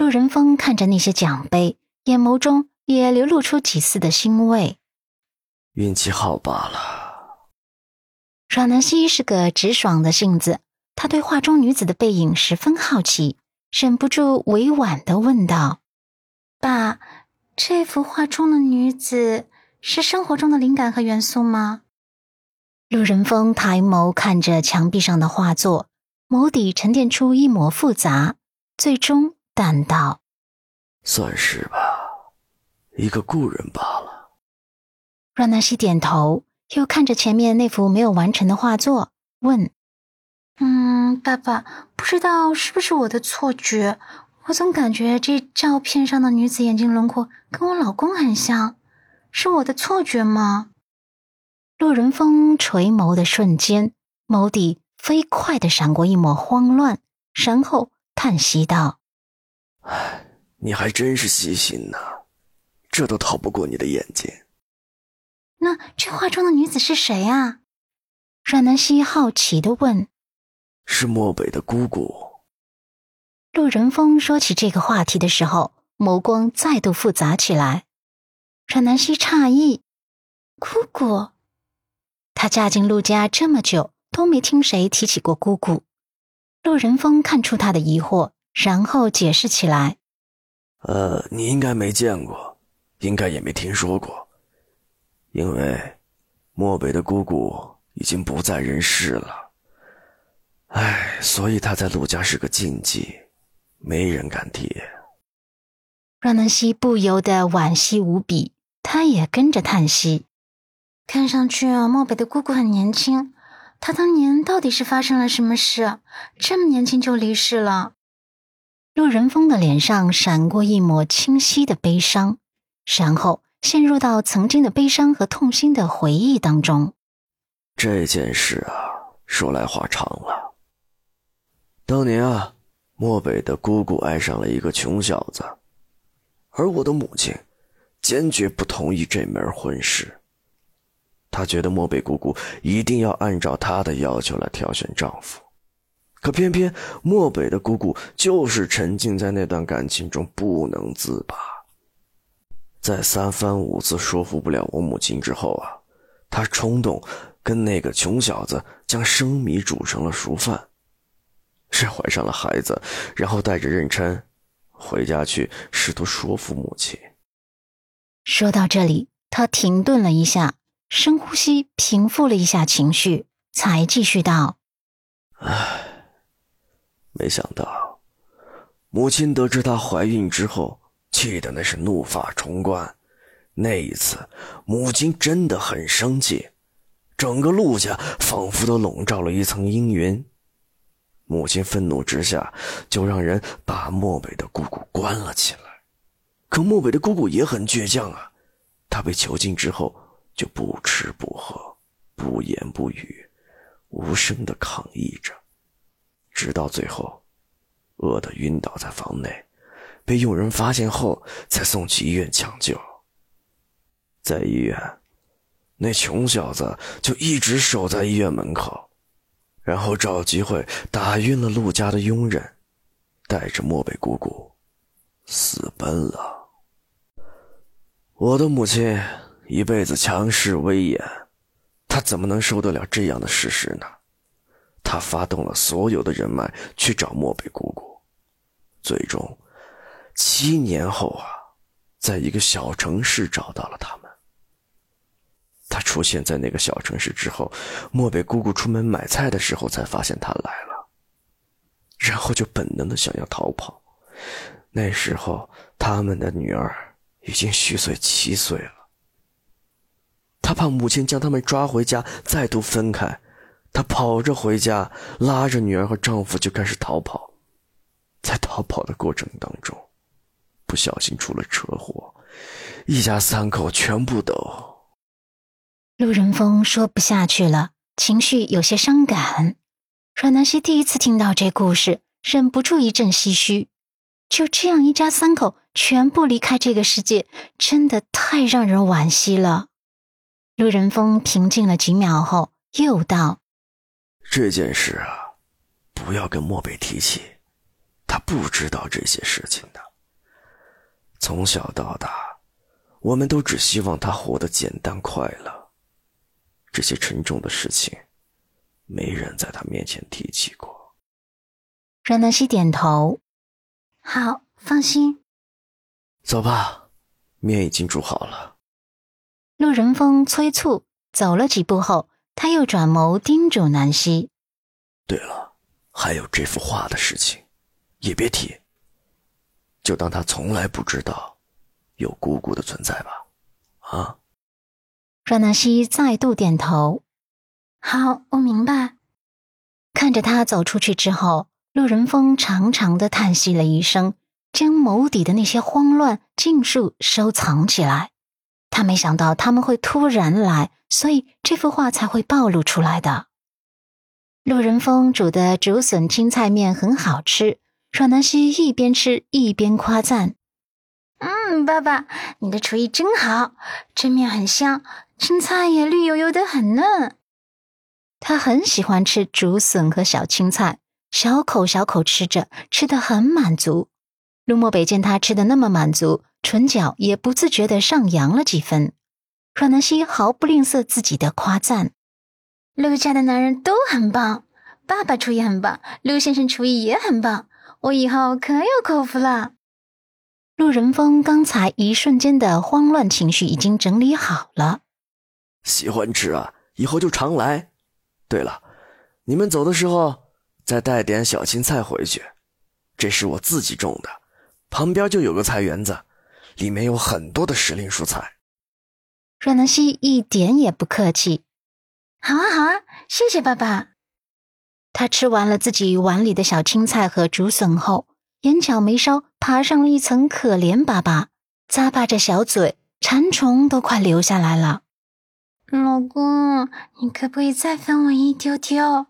陆仁峰看着那些奖杯，眼眸中也流露出几丝的欣慰。运气好罢了。阮南希是个直爽的性子，她对画中女子的背影十分好奇，忍不住委婉的问道：“爸，这幅画中的女子是生活中的灵感和元素吗？”陆仁峰抬眸看着墙壁上的画作，眸底沉淀出一抹复杂，最终淡道：“算是吧，一个故人罢了。”阮南希点头。又看着前面那幅没有完成的画作，问：“嗯，爸爸，不知道是不是我的错觉，我总感觉这照片上的女子眼睛轮廓跟我老公很像，是我的错觉吗？”陆仁峰垂眸的瞬间，眸底飞快的闪过一抹慌乱，然后叹息道：“唉，你还真是细心呐，这都逃不过你的眼睛。”那这画中的女子是谁啊？阮南希好奇的问。是漠北的姑姑。陆仁峰说起这个话题的时候，眸光再度复杂起来。阮南希诧异：“姑姑？她嫁进陆家这么久，都没听谁提起过姑姑。”陆仁峰看出她的疑惑，然后解释起来：“呃，你应该没见过，应该也没听说过。”因为漠北的姑姑已经不在人世了，唉，所以她在陆家是个禁忌，没人敢提。阮南希不由得惋惜无比，她也跟着叹息。看上去啊，漠北的姑姑很年轻，她当年到底是发生了什么事，这么年轻就离世了？陆仁峰的脸上闪过一抹清晰的悲伤，然后。陷入到曾经的悲伤和痛心的回忆当中。这件事啊，说来话长了。当年啊，漠北的姑姑爱上了一个穷小子，而我的母亲坚决不同意这门婚事。她觉得漠北姑姑一定要按照她的要求来挑选丈夫，可偏偏漠北的姑姑就是沉浸在那段感情中不能自拔。在三番五次说服不了我母亲之后啊，她冲动跟那个穷小子将生米煮成了熟饭，是怀上了孩子，然后带着妊娠回家去试图说服母亲。说到这里，他停顿了一下，深呼吸，平复了一下情绪，才继续道：“唉，没想到母亲得知她怀孕之后。”气得那是怒发冲冠，那一次，母亲真的很生气，整个陆家仿佛都笼罩了一层阴云。母亲愤怒之下，就让人把漠北的姑姑关了起来。可漠北的姑姑也很倔强啊，她被囚禁之后就不吃不喝，不言不语，无声的抗议着，直到最后，饿得晕倒在房内。被佣人发现后，才送去医院抢救。在医院，那穷小子就一直守在医院门口，然后找机会打晕了陆家的佣人，带着漠北姑姑私奔了。我的母亲一辈子强势威严，她怎么能受得了这样的事实呢？他发动了所有的人脉去找漠北姑姑，最终。七年后啊，在一个小城市找到了他们。他出现在那个小城市之后，漠北姑姑出门买菜的时候才发现他来了，然后就本能的想要逃跑。那时候他们的女儿已经虚岁七岁了。他怕母亲将他们抓回家再度分开，他跑着回家，拉着女儿和丈夫就开始逃跑。在逃跑的过程当中。不小心出了车祸，一家三口全部都。陆仁峰说不下去了，情绪有些伤感。阮南希第一次听到这故事，忍不住一阵唏嘘。就这样，一家三口全部离开这个世界，真的太让人惋惜了。陆仁峰平静了几秒后，又道：“这件事啊，不要跟漠北提起，他不知道这些事情的。”从小到大，我们都只希望他活得简单快乐。这些沉重的事情，没人在他面前提起过。阮南希点头，好，放心。走吧，面已经煮好了。陆仁峰催促，走了几步后，他又转眸叮嘱南希：“对了，还有这幅画的事情，也别提。就当他从来不知道有姑姑的存在吧。”啊。阮南希再度点头：“好，我明白。”看着他走出去之后，陆仁峰长长的叹息了一声，将眸底的那些慌乱尽数收藏起来。他没想到他们会突然来，所以这幅画才会暴露出来的。陆仁峰煮的竹笋青菜面很好吃，阮南希一边吃一边夸赞：“嗯，爸爸，你的厨艺真好，这面很香，青菜也绿油油的很嫩。”他很喜欢吃竹笋和小青菜，小口小口吃着，吃的很满足。陆漠北见他吃的那么满足。唇角也不自觉的上扬了几分，阮南希毫不吝啬自己的夸赞：“陆家的男人都很棒，爸爸厨艺很棒，陆先生厨艺也很棒，我以后可有口福了。”陆仁峰刚才一瞬间的慌乱情绪已经整理好了，喜欢吃啊，以后就常来。对了，你们走的时候再带点小青菜回去，这是我自己种的，旁边就有个菜园子。里面有很多的时令蔬菜。阮南希一点也不客气，好啊好啊，谢谢爸爸。他吃完了自己碗里的小青菜和竹笋后，眼角眉梢爬上了一层可怜巴巴，咂巴着小嘴，馋虫都快流下来了。老公，你可不可以再分我一丢丢？